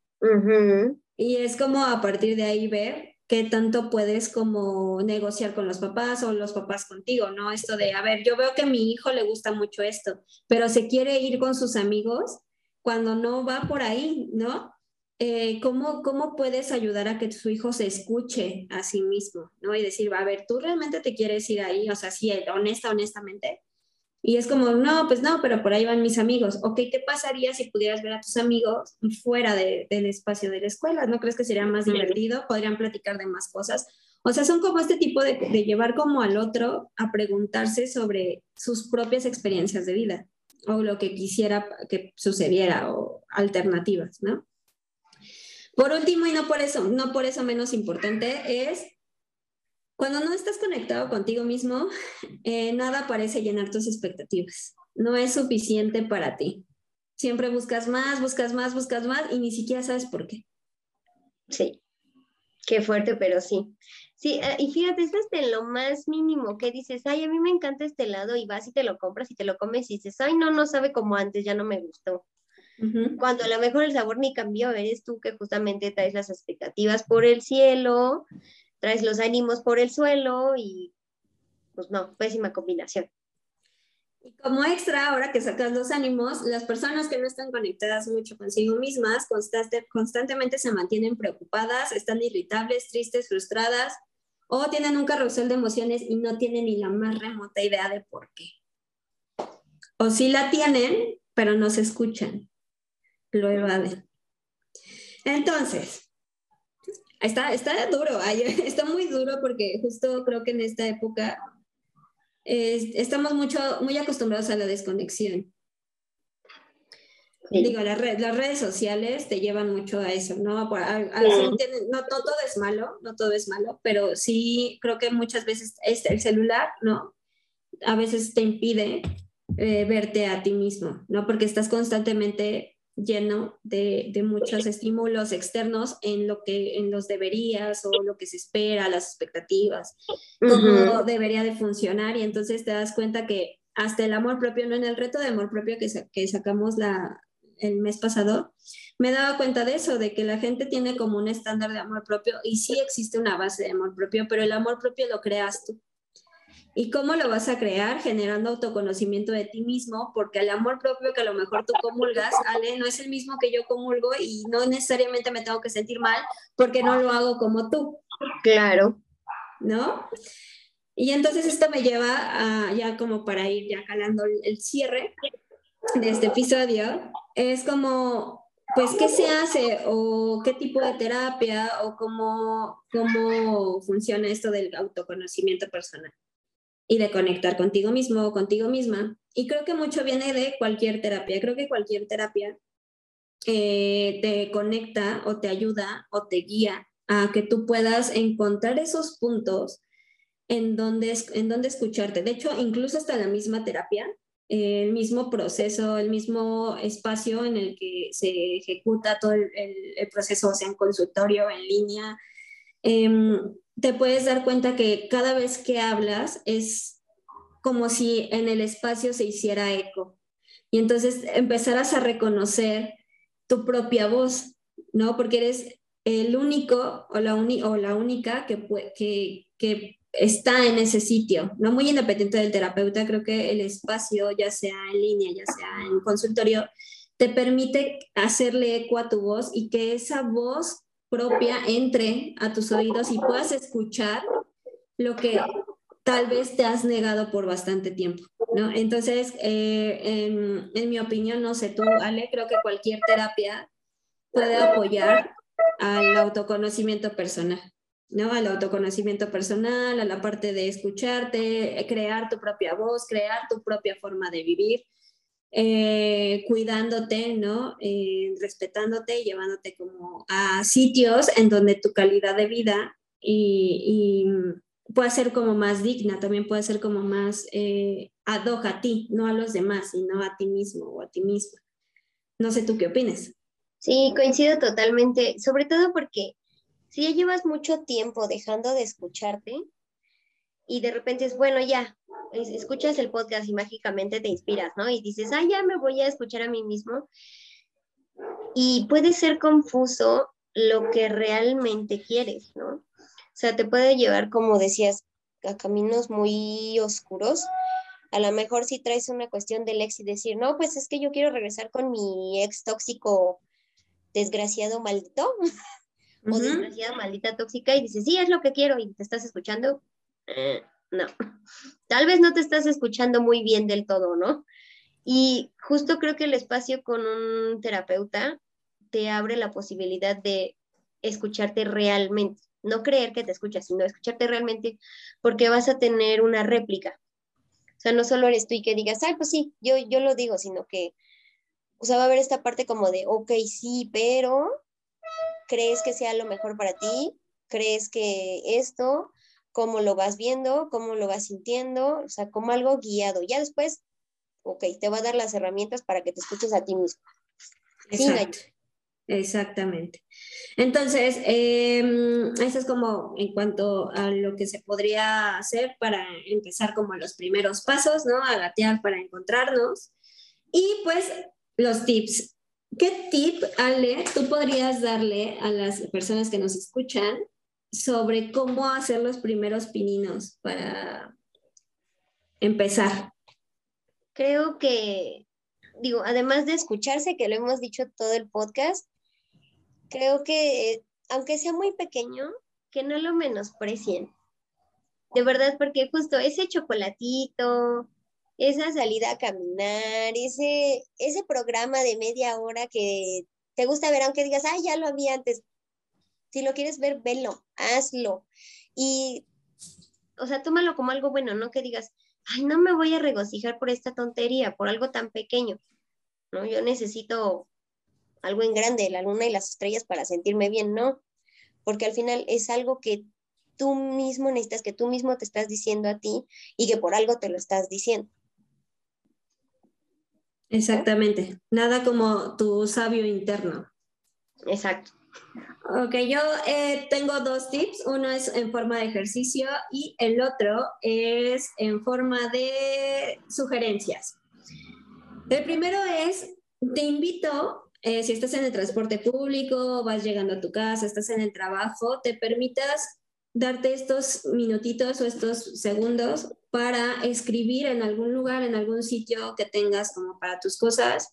Y es como a partir de ahí ver qué tanto puedes como negociar con los papás o los papás contigo, ¿no? Esto de, a ver, yo veo que a mi hijo le gusta mucho esto, pero se quiere ir con sus amigos cuando no va por ahí, ¿no? Eh, ¿cómo, ¿cómo puedes ayudar a que su hijo se escuche a sí mismo, ¿no? Y decir, va a ver, ¿tú realmente te quieres ir ahí? O sea, sí, honesta, honestamente. Y es como, no, pues no, pero por ahí van mis amigos. Ok, ¿qué pasaría si pudieras ver a tus amigos fuera del espacio de la escuela? ¿No crees que sería más divertido? Podrían platicar de más cosas. O sea, son como este tipo de, de llevar como al otro a preguntarse sobre sus propias experiencias de vida o lo que quisiera que sucediera o alternativas, ¿no? Por último, y no por eso, no por eso menos importante, es cuando no estás conectado contigo mismo, eh, nada parece llenar tus expectativas. No es suficiente para ti. Siempre buscas más, buscas más, buscas más y ni siquiera sabes por qué. Sí, qué fuerte, pero sí. Sí, eh, y fíjate, es hasta en lo más mínimo que dices, ay, a mí me encanta este helado y vas y te lo compras y te lo comes y dices, ay, no, no sabe como antes, ya no me gustó. Cuando a lo mejor el sabor ni cambió, eres tú que justamente traes las expectativas por el cielo, traes los ánimos por el suelo y pues no, pésima combinación. Y como extra, ahora que sacas los ánimos, las personas que no están conectadas mucho consigo mismas constantemente se mantienen preocupadas, están irritables, tristes, frustradas o tienen un carrusel de emociones y no tienen ni la más remota idea de por qué. O sí la tienen, pero no se escuchan lo evaden. Entonces, está, está duro, está muy duro porque justo creo que en esta época estamos mucho, muy acostumbrados a la desconexión. Digo, las, las, redes sociales te llevan mucho a eso, ¿no? no, todo es malo, no todo es malo, pero sí creo que muchas veces el celular, ¿no? A veces te impide eh, verte a ti mismo, ¿no? Porque estás constantemente lleno de, muchos estímulos externos en lo que en los deberías o lo que se espera, las expectativas, cómo debería de funcionar. Y entonces te das cuenta que hasta el amor propio, no en el reto de amor propio que, que sacamos la, el mes pasado, me daba cuenta de eso, de que la gente tiene como un estándar de amor propio y sí existe una base de amor propio, pero el amor propio lo creas tú. ¿Y cómo lo vas a crear? Generando autoconocimiento de ti mismo, porque el amor propio que a lo mejor tú comulgas, Ale, no es el mismo que yo comulgo y no necesariamente me tengo que sentir mal porque no lo hago como tú. Claro. ¿No? Y entonces esto me lleva a, ya como para ir ya calando el cierre de este episodio, es como pues, ¿qué se hace o qué tipo de terapia o cómo, cómo funciona esto del autoconocimiento personal y de conectar contigo mismo o contigo misma? Y creo que mucho viene de cualquier terapia. Creo que cualquier terapia eh, te conecta o te ayuda o te guía a que tú puedas encontrar esos puntos en donde, en donde escucharte. De hecho, incluso hasta la misma terapia el mismo proceso, el mismo espacio en el que se ejecuta todo el, proceso, sea, en consultorio, en línea, em, te puedes dar cuenta que cada vez que hablas es como si en el espacio se hiciera eco. Y entonces empezarás a reconocer tu propia voz, ¿no? Porque eres el único o la, o la única que, que, que está en ese sitio, no muy independiente del terapeuta, creo que el espacio, ya sea en línea, ya sea en consultorio, te permite hacerle eco a tu voz y que esa voz propia entre a tus oídos y puedas escuchar lo que tal vez te has negado por bastante tiempo, ¿no? Entonces, eh, en, en mi opinión, no sé tú, Ale, creo que cualquier terapia puede apoyar al autoconocimiento personal. ¿no? Al autoconocimiento personal, a la parte de escucharte, crear tu propia voz, crear tu propia forma de vivir, eh, cuidándote, ¿no? Eh, respetándote y llevándote como a sitios en donde tu calidad de vida y, puede ser como más digna, también puede ser como más eh, ad hoc a ti, no a los demás, sino a ti mismo o a ti misma. No sé tú qué opinas. Sí, coincido totalmente, sobre todo porque si ya llevas mucho tiempo dejando de escucharte y de repente es, bueno, ya, escuchas el podcast y mágicamente te inspiras, ¿no? Y dices, ah, ya me voy a escuchar a mí mismo. Y puede ser confuso lo que realmente quieres, ¿no? O sea, te puede llevar, como decías, a caminos muy oscuros. A lo mejor si traes una cuestión del ex y decir, no, pues es que yo quiero regresar con mi ex tóxico, desgraciado, maldito. o desgraciada, maldita, tóxica, y dices, sí, es lo que quiero, y te estás escuchando, no. Tal vez no te estás escuchando muy bien del todo, ¿no? Y justo creo que el espacio con un terapeuta te abre la posibilidad de escucharte realmente, no creer que te escuchas, sino escucharte realmente, porque vas a tener una réplica. O sea, no solo eres tú y que digas, ay, pues sí, yo, yo lo digo, sino que, o sea, va a haber esta parte como de, ok, sí, pero crees que sea lo mejor para ti, crees que esto, cómo lo vas viendo, cómo lo vas sintiendo, o sea, como algo guiado. Ya después, ok, te va a dar las herramientas para que te escuches a ti mismo. Exacto. Exactamente. Entonces, em, eso es como en cuanto a lo que se podría hacer para empezar como los primeros pasos, ¿no? A gatear para encontrarnos. Y pues los tips. ¿Qué tip, Ale, tú podrías darle a las personas que nos escuchan sobre cómo hacer los primeros pininos para empezar? Creo que, digo, además de escucharse, que lo hemos dicho todo el podcast, creo que, aunque sea muy pequeño, que no lo menosprecien. De verdad, porque justo ese chocolatito, esa salida a caminar, ese, ese programa de media hora que te gusta ver, aunque digas, ay, ya lo había antes. Si lo quieres ver, velo, hazlo. Y, o sea, tómalo como algo bueno, no que digas, ay, no me voy a regocijar por esta tontería, por algo tan pequeño. ¿no? Yo necesito algo en grande, la luna y las estrellas para sentirme bien, no. Porque al final es algo que tú mismo necesitas, que tú mismo te estás diciendo a ti y que por algo te lo estás diciendo. Exactamente, nada como tu sabio interno. Exacto. Ok, yo eh, tengo dos tips. Uno es en forma de ejercicio y el otro es en forma de sugerencias. El primero es, te invito, eh, si estás en el transporte público, vas llegando a tu casa, estás en el trabajo, te permitas darte estos minutitos o estos segundos para escribir en algún lugar, en algún sitio que tengas como para tus cosas,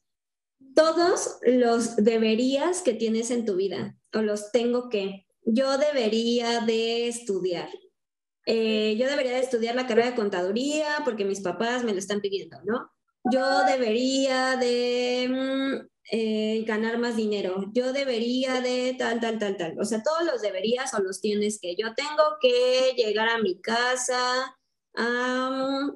todos los deberías que tienes en tu vida o los tengo que. Yo debería de estudiar. Eh, yo debería de estudiar la carrera de contaduría porque mis papás me lo están pidiendo, ¿no? Yo debería de mm, eh, ganar más dinero. Yo debería de tal, tal, tal, tal. O sea, todos los deberías o los tienes que. Yo tengo que llegar a mi casa a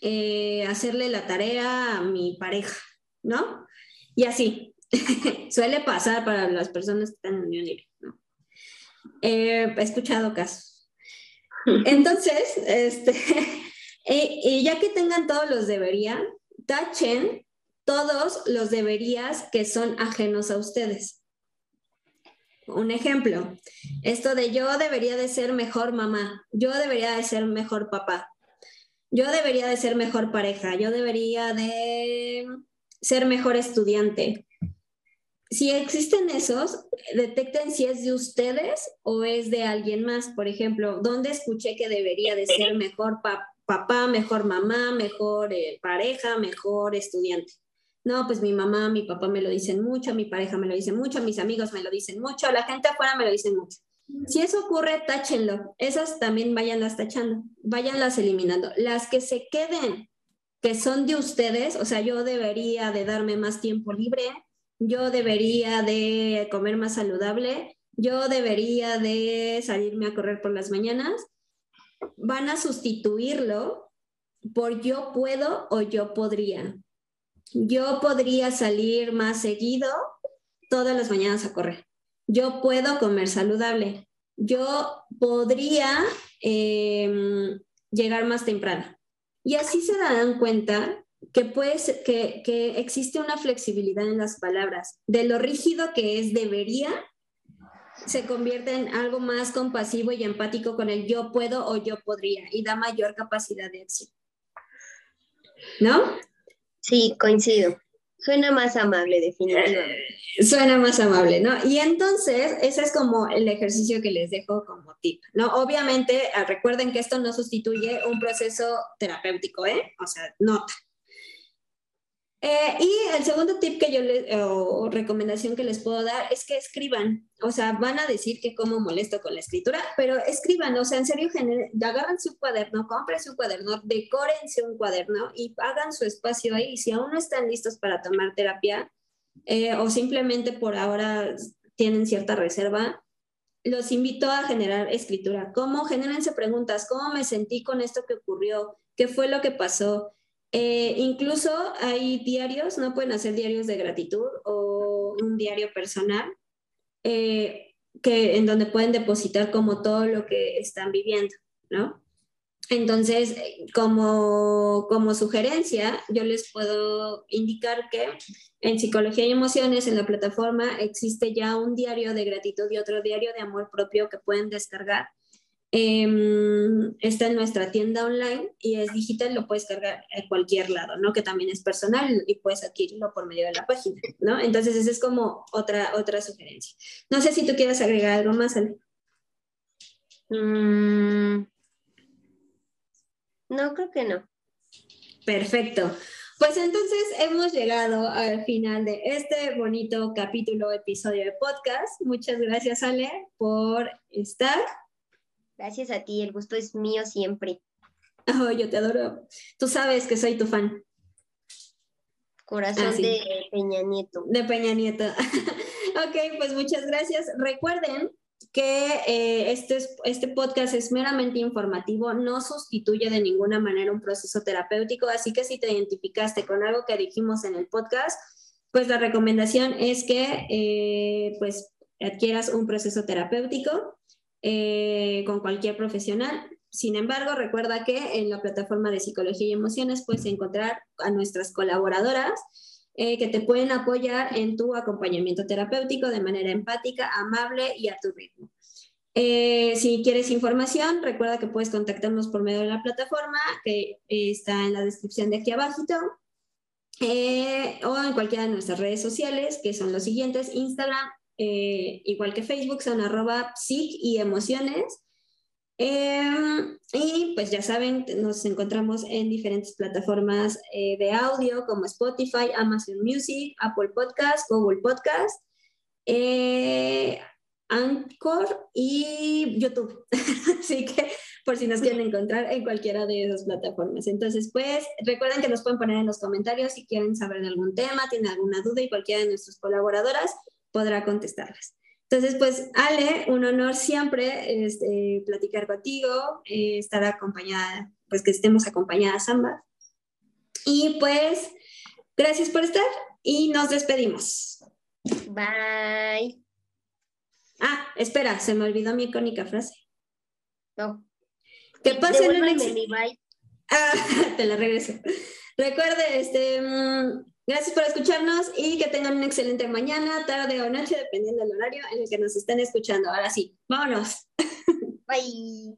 eh, hacerle la tarea a mi pareja, ¿no? Y así. Suele pasar para las personas que están en unión libre, ¿no? Eh, he escuchado casos. Entonces, este, y ya que tengan todos los deberían, tachen todos los deberías que son ajenos a ustedes. Un ejemplo, esto de yo debería de ser mejor mamá, yo debería de ser mejor papá, yo debería de ser mejor pareja, yo debería de ser mejor estudiante. Si existen esos, detecten si es de ustedes o es de alguien más. Por ejemplo, ¿dónde escuché que debería de ser mejor papá, mejor mamá, mejor eh, pareja, mejor estudiante? No, pues mi mamá, mi papá me lo dicen mucho, mi pareja me lo dice mucho, mis amigos me lo dicen mucho, la gente afuera me lo dicen mucho. Si eso ocurre, táchenlo. Esas también váyanlas tachando, váyanlas eliminando. Las que se queden, que son de ustedes, o sea, yo debería de darme más tiempo libre, yo debería de comer más saludable, yo debería de salirme a correr por las mañanas, van a sustituirlo por yo puedo o yo podría yo podría salir más seguido todas las mañanas a correr. Yo puedo comer saludable. Yo podría em, llegar más temprano. Y así se darán cuenta que, que, que existe una flexibilidad en las palabras. De lo rígido que es debería, se convierte en algo más compasivo y empático con el yo puedo o yo podría y da mayor capacidad de acción. ¿No? Sí, coincido. Suena más amable, definitivamente. Eh, suena más amable, ¿no? Y entonces, ese es como el ejercicio que les dejo como tip, ¿no? Obviamente, ah, recuerden que esto no sustituye un proceso terapéutico, ¿eh? O sea, nota. Eh, y el segundo tip que yo les, o recomendación que les puedo dar es que escriban. O sea, van a decir que como molesto con la escritura, pero escriban. O sea, en serio, agárrense un cuaderno, cómprense un cuaderno, decórense un cuaderno y hagan su espacio ahí. Si aún no están listos para tomar terapia eh, o simplemente por ahora tienen cierta reserva, los invito a generar escritura. ¿Cómo? Genérense preguntas. ¿Cómo me sentí con esto que ocurrió? ¿Qué fue lo que pasó? Eh, incluso hay diarios, no pueden hacer diarios de gratitud o un diario personal, eh, que, en donde pueden depositar como todo lo que están viviendo, ¿no? Entonces, como, como sugerencia, yo les puedo indicar que en Psicología y Emociones, en la plataforma, existe ya un diario de gratitud y otro diario de amor propio que pueden descargar Em, está en nuestra tienda online y es digital, lo puedes cargar a cualquier lado, ¿no? Que también es personal y puedes adquirirlo por medio de la página, ¿no? Entonces, esa es como otra, otra sugerencia. No sé si tú quieres agregar algo más, Ale. Mm, no, creo que no. Perfecto. Pues entonces hemos llegado al final de este bonito capítulo, episodio de podcast. Muchas gracias, Ale, por estar. Gracias a ti, el gusto es mío siempre. Oh, yo te adoro. Tú sabes que soy tu fan. Corazón ah, de Peña Nieto. De Peña Nieto. ok, pues muchas gracias. Recuerden que eh, este, este podcast es meramente informativo, no sustituye de ninguna manera un proceso terapéutico, así que si te identificaste con algo que dijimos en el podcast, pues la recomendación es que eh, pues adquieras un proceso terapéutico eh, con cualquier profesional. Sin embargo, recuerda que en la plataforma de psicología y emociones puedes encontrar a nuestras colaboradoras eh, que te pueden apoyar en tu acompañamiento terapéutico de manera empática, amable y a tu ritmo. Eh, si quieres información, recuerda que puedes contactarnos por medio de la plataforma que está en la descripción de aquí abajo o en cualquiera de nuestras redes sociales, que son los siguientes, Instagram, eh, igual que Facebook, son arroba psic y emociones. Em, y pues ya saben, nos encontramos en diferentes plataformas eh, de audio como Spotify, Amazon Music, Apple Podcast, Google Podcast, eh, Anchor y YouTube. Así que por si nos quieren encontrar en cualquiera de esas plataformas. Entonces, pues recuerden que nos pueden poner en los comentarios si quieren saber de algún tema, tienen alguna duda y cualquiera de nuestras colaboradoras podrá contestarlas. Entonces, pues, Ale, un honor siempre este, platicar contigo, eh, estar acompañada, pues que estemos acompañadas ambas. Y pues, gracias por estar y nos despedimos. Bye. Ah, espera, se me olvidó mi icónica frase. No. Que pasen un bye. Ah, te la regreso. Recuerde, este, mm, gracias por escucharnos y que tengan una excelente mañana, tarde o noche, dependiendo del horario en el que nos estén escuchando. Ahora sí, vámonos. Bye.